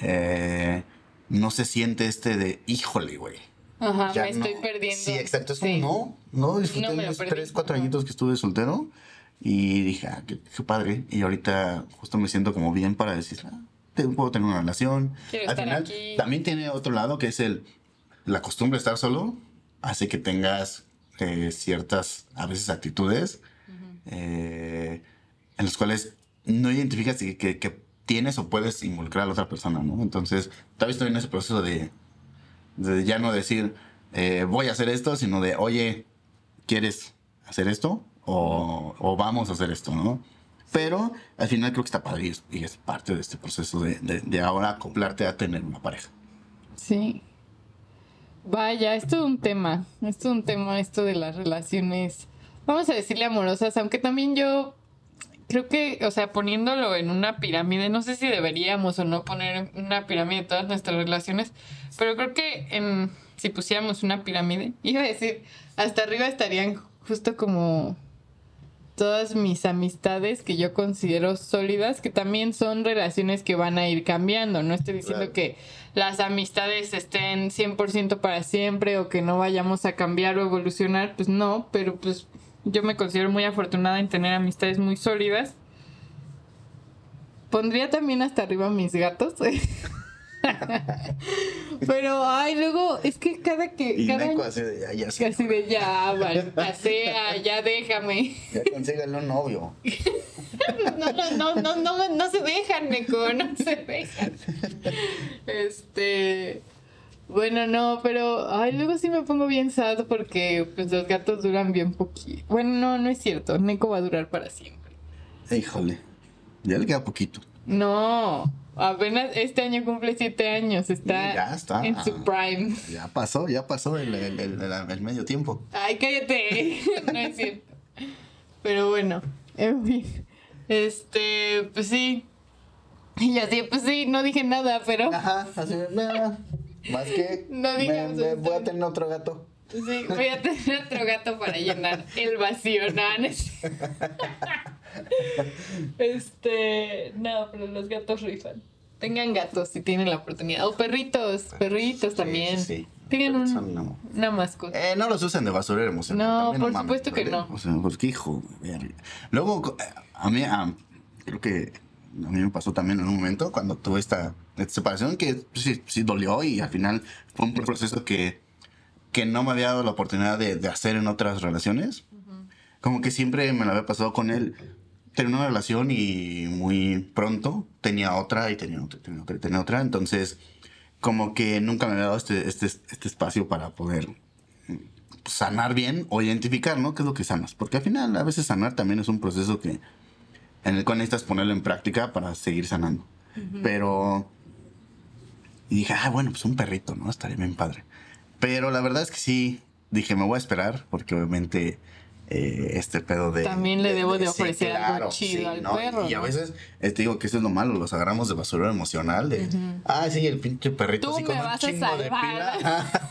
eh, no se siente este de, híjole, güey. Ajá, ya me estoy no". perdiendo. Sí, exacto. Es como, Sí. no, no, disfruté No los tres, cuatro Ajá. añitos que estuve soltero. Y dije, ah, qué, qué padre. Y ahorita justo me siento como bien para decir, ah, puedo tener una relación. Quiero Al estar final, aquí. también tiene otro lado que es el, la costumbre de estar solo hace que tengas eh, ciertas, a veces, actitudes eh, en las cuales no identificas que, que- que tienes o puedes involucrar a la otra persona, ¿no? Entonces, tal vez estoy en ese proceso de, de ya no decir, eh, voy a hacer esto, sino de, oye, ¿quieres hacer esto? O, o vamos a hacer esto, ¿no? Pero al final creo que está padre y es, y es parte de este proceso de, de- de ahora acoplarte a tener una pareja. Sí. Vaya, es todo un tema. Es todo un tema esto de las relaciones, vamos a decirle amorosas, aunque también yo creo que, o sea, poniéndolo en una pirámide, no sé si deberíamos o no poner una pirámide de todas nuestras relaciones, pero creo que en, si pusiéramos una pirámide, iba a decir, hasta arriba estarían justo como todas mis amistades que yo considero sólidas, que también son relaciones que van a ir cambiando. No estoy diciendo Claro. que las amistades estén 100% para siempre o que no vayamos a cambiar o evolucionar, pues no, pero pues yo me considero muy afortunada en tener amistades muy sólidas. Pondría también hasta arriba mis gatos. Pero, ay, luego, es que cada que. Y cada Neko año- así de, ya, ya sé. Casi de ya, sea, ya déjame. Ya consígale un novio. No, no, no, no, no, no se dejan, Neko, no se dejan. Este. Bueno, no, pero. Ay, luego sí me pongo bien sad porque pues los gatos duran bien poquito. Bueno, no, no es cierto. Neko va a durar para siempre. Híjole. Ya le queda poquito. No. Apenas este año cumple siete años. Está, Y ya está. en su prime. Ya pasó, ya pasó el, el- el- el- el medio tiempo. Ay, cállate. No es cierto. Pero bueno, en fin. Este, pues sí. Y así, pues sí, no dije nada, pero Ajá, así nada. Más que No me, digas me voy a tener otro gato. sí, voy a tener otro gato para llenar el vacío. No, Este, no, pero los gatos rifan. Tengan gatos si tienen la oportunidad. O perritos, perritos también. sí, sí. Tengan un- una- mascota. Eh, no los usen de basurero emocional. No, también por supuesto que ¿vale? no. O sea, porque hijo, verga. Luego, eh, a mí, creo que a mí me pasó también en un momento cuando tuve esta, esta separación que pues, sí, sí dolió y al final fue un proceso que, que no me había dado la oportunidad de, de hacer en otras relaciones. Como que siempre me lo había pasado con él. Tenía una relación y muy pronto tenía otra y tenía otra, y tenía otra, tenía otra. Entonces, como que nunca me había dado este, este, este espacio para poder pues, sanar bien o identificar, ¿no? ¿Qué es lo que sanas? Porque al final, a veces sanar también es un proceso que en el cual necesitas ponerlo en práctica para seguir sanando. Pero. Y dije, ah, bueno, pues un perrito, ¿no? Estaría bien padre. Pero la verdad es que sí, dije, me voy a esperar, porque obviamente eh, este pedo de. También le debo de ofrecer algo chido al perro, Y a veces eh, te digo que eso es lo malo, los agarramos de basurero emocional. De, ah, sí, el pinche perrito Tú así con me un vas a chingo de salvar. pila.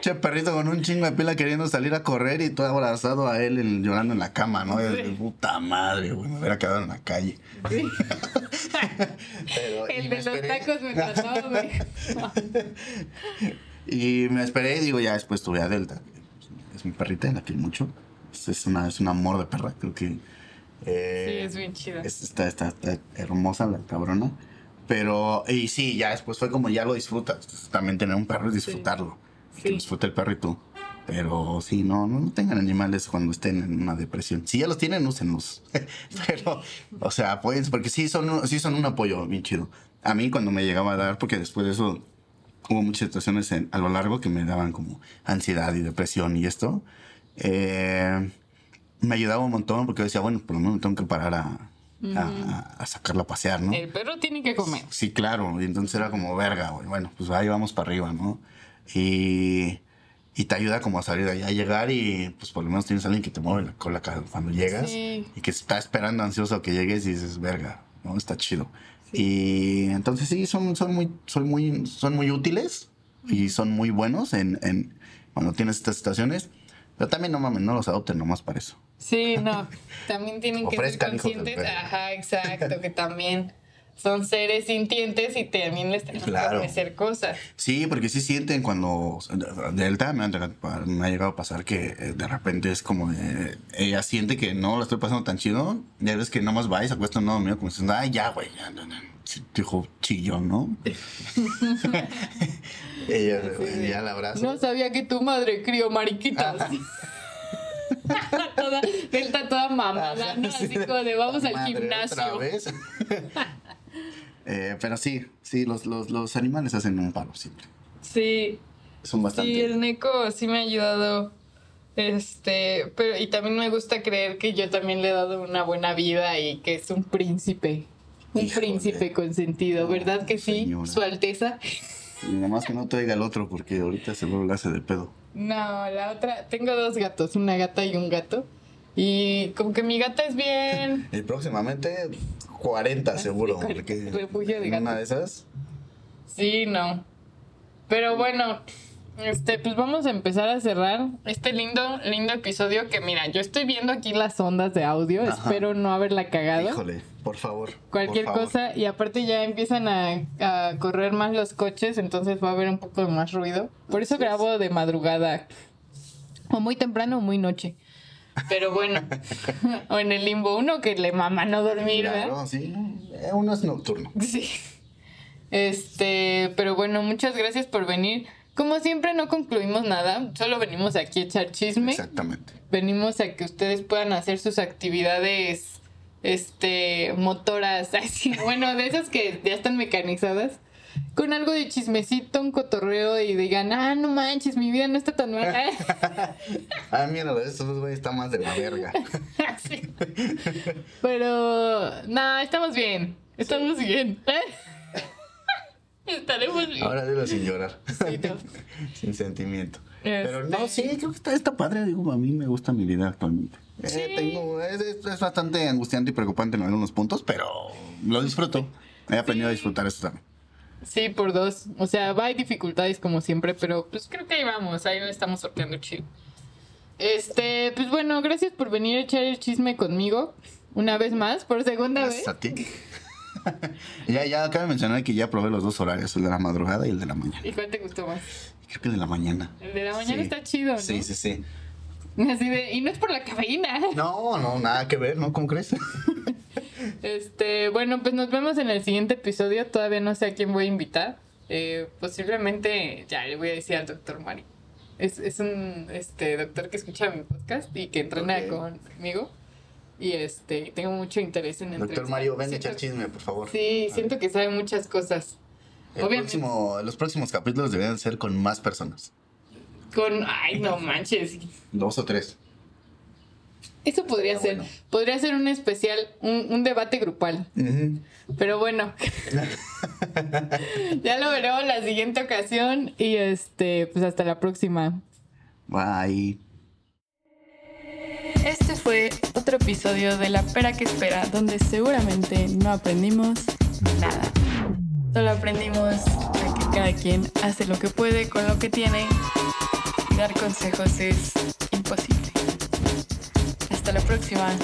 Che perrito con un chingo de pila queriendo salir a correr y todo abrazado a él en- llorando en la cama, ¿no? Sí. puta madre, güey, me hubiera quedado en la calle. Pero, El de los esperé. tacos me trató, güey. Y me esperé y digo, ya después tuve a Delta. que Es mi perrita, la quiero mucho. Es, es una, es un amor de perra, creo que... eh, Sí, es bien chida. es- está, está, está hermosa la cabrona. Pero, y sí, ya después fue como ya lo disfrutas. También tener un perro es disfrutarlo. Que Sí. disfrute el perro y tú. Pero sí, no, no tengan animales cuando estén en una depresión. Si ya los tienen, úsenlos. Pero, o sea, pues, porque sí son, sí son un apoyo bien chido. A mí cuando me llegaba a dar, porque después de eso hubo muchas situaciones en- a lo largo que me daban como ansiedad y depresión y esto. Eh, me ayudaba un montón porque yo decía, bueno, por lo menos tengo que parar a, a, a sacarla a pasear, ¿no? El perro tiene que comer. Sí, claro. Y entonces era como verga, güey. Bueno, pues ahí vamos para arriba, ¿no? Y, y te ayuda como a salir de ahí, a llegar y pues por lo menos tienes a alguien que te mueve la cola cuando llegas Sí. y que está esperando ansioso que llegues y dices, verga, ¿no? Está chido. Y entonces sí, son, son, muy, son, muy, son muy útiles y son muy buenos en, en cuando tienes estas situaciones. Pero también no mames, no los adopten nomás para eso. Sí, no. También tienen que ser conscientes. Ajá, exacto. Que también son seres sintientes y también les tenemos Claro. que ofrecer cosas. Sí, porque sí sienten cuando Delta me ha, me ha llegado a pasar que eh, de repente es como de, ella siente que no lo estoy pasando tan chido. Ya ves que nomás va y se acuesta un lado mío como diciendo, ay, ya, güey, ya, no, no". Dijo chillón, ¿no? ella Sí. ya la abrazo. No sabía que tu madre crió mariquitas. toda, Delta toda mamada, ¿no? Así como de vamos al Madre, gimnasio. otra vez. Eh, pero sí, sí, los, los, los animales hacen un paro siempre. Sí, Son bastante. sí, el Neko sí me ha ayudado. Este, pero y también me gusta creer que yo también le he dado una buena vida y que es un príncipe. Un Híjole. príncipe consentido, ¿verdad que sí? Señora. Su Alteza. Y nomás que no te oiga el otro porque ahorita se vuelve hace de pedo. No, la otra, tengo dos gatos, una gata y un gato. Y como que mi gata es bien. Y próximamente 40 seguro. Porque refugio de en una de esas. Sí, no. Pero bueno, Este, pues vamos a empezar a cerrar este lindo, lindo episodio que mira, yo estoy viendo aquí las ondas de audio, Ajá. espero no haberla cagado. Híjole, por favor. Cualquier por favor. cosa, y aparte ya empiezan a, a correr más los coches, entonces va a haber un poco de más ruido. Por eso grabo de madrugada, o muy temprano o muy noche. Pero bueno, o en el limbo, uno que le mama no dormir, ¿verdad? Claro, sí. Eh, Uno es nocturno. Sí. Este, pero bueno, muchas gracias por venir. Como siempre no concluimos nada, solo venimos aquí a echar chisme. Exactamente. Venimos a que ustedes puedan hacer sus actividades este motoras, así, bueno, de esas que ya están mecanizadas. Con algo de chismecito, un cotorreo y digan, ah, no manches, mi vida no está tan mal. Ah, mira, esos güey está más de la verga. Sí. Pero, no, estamos bien. Estamos bien. Estaremos bien. Ahora dilo sin llorar. Sí, no. sin sentimiento. Este- Pero no, sí, creo que está, está padre. Digo, a mí me gusta mi vida actualmente. Eh, Sí. tengo, es, bastante angustiante y preocupante en algunos puntos, pero lo disfruto. He aprendido a disfrutar esto también. Sí, por dos. O sea, va hay dificultades como siempre, pero pues creo que ahí vamos, ahí lo estamos sorteando chido. Este, pues bueno, gracias por venir a echar el chisme conmigo. Una vez más, por segunda vez. A ti. ya, ya cabe mencionar que ya probé los dos horarios, el de la madrugada y el de la mañana. ¿Y cuál te gustó más? Creo que el de la mañana. El de la mañana Sí. está chido, ¿no? Sí, sí, sí. Así de, y no es por la cafeína. No, no, nada que ver, ¿no? ¿Cómo crees? Este, bueno, pues nos vemos en el siguiente episodio. Todavía no sé a quién voy a invitar. Eh, posiblemente ya le voy a decir al doctor Mario. Es, es un este doctor que escucha mi podcast y que entrena conmigo. Y este, tengo mucho interés en Doctor entrevistar. Mario, ven a Siento- echar chisme, por favor. Sí, siento que sabe muchas cosas. El Obviamente. próximo, los próximos capítulos deberían ser con más personas. Con, ay, no manches. Dos o tres. Eso podría Ah, ser. bueno. Podría ser un especial, un, un debate grupal. Pero bueno. ya lo veremos la siguiente ocasión. Y este, pues hasta la próxima. Bye. Este fue otro episodio de La Pera que Espera, donde seguramente no aprendimos nada. Solo aprendimos a que cada quien hace lo que puede con lo que tiene dar consejos es imposible. Hasta la próxima.